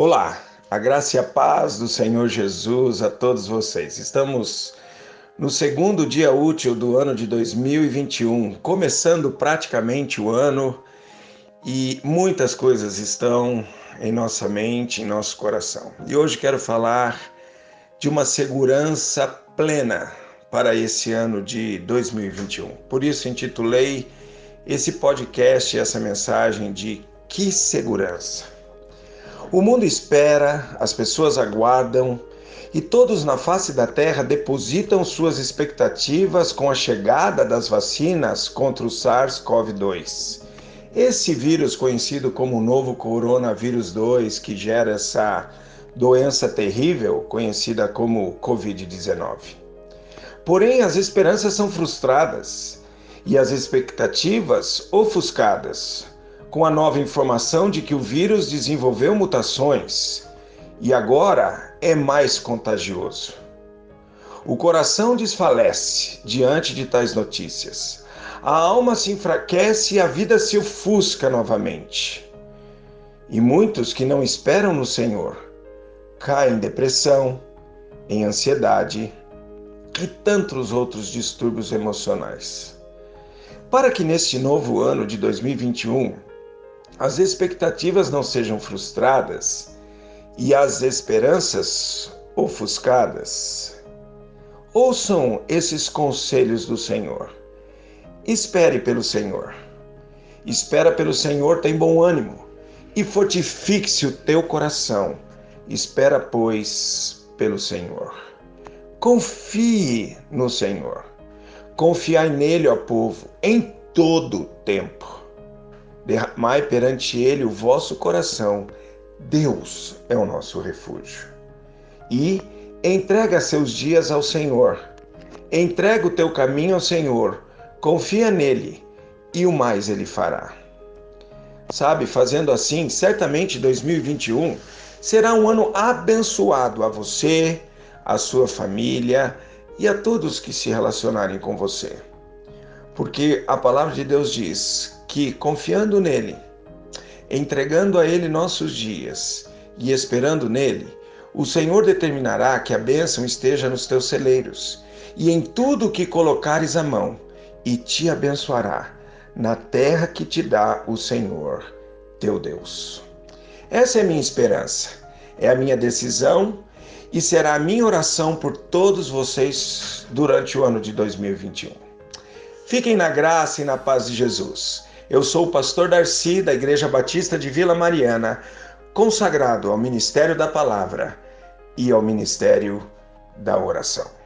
Olá, a graça e a paz do Senhor Jesus a todos vocês. Estamos no segundo dia útil do ano de 2021, começando praticamente o ano e muitas coisas estão em nossa mente, em nosso coração. E hoje quero falar de uma segurança plena para esse ano de 2021. Por isso intitulei esse podcast, essa mensagem de Que Segurança. O mundo espera, as pessoas aguardam e todos na face da terra depositam suas expectativas com a chegada das vacinas contra o SARS-CoV-2. Esse vírus, conhecido como o novo coronavírus 2, que gera essa doença terrível conhecida como Covid-19. Porém, as esperanças são frustradas e as expectativas ofuscadas com a nova informação de que o vírus desenvolveu mutações e agora é mais contagioso. O coração desfalece diante de tais notícias. A alma se enfraquece e a vida se ofusca novamente. E muitos que não esperam no Senhor caem em depressão, em ansiedade e tantos outros distúrbios emocionais. Para que neste novo ano de 2021 as expectativas não sejam frustradas e as esperanças ofuscadas. Ouçam esses conselhos do Senhor. Espere pelo Senhor. Espera pelo Senhor, tem bom ânimo e fortifique-se o teu coração. Espera, pois, pelo Senhor. Confie no Senhor. Confiai nele, ó povo, em todo o tempo derramai perante ele o vosso coração. Deus é o nosso refúgio. E entrega seus dias ao Senhor. Entrega o teu caminho ao Senhor. Confia nele e o mais ele fará. Sabe, fazendo assim, certamente 2021 será um ano abençoado a você, a sua família e a todos que se relacionarem com você. Porque a palavra de Deus diz que, confiando nele, entregando a ele nossos dias e esperando nele, o Senhor determinará que a bênção esteja nos teus celeiros e em tudo o que colocares a mão, e te abençoará na terra que te dá o Senhor, teu Deus. Essa é a minha esperança, é a minha decisão e será a minha oração por todos vocês durante o ano de 2021. Fiquem na graça e na paz de Jesus. Eu sou o pastor Darcy, da Igreja Batista de Vila Mariana, consagrado ao ministério da palavra e ao ministério da oração.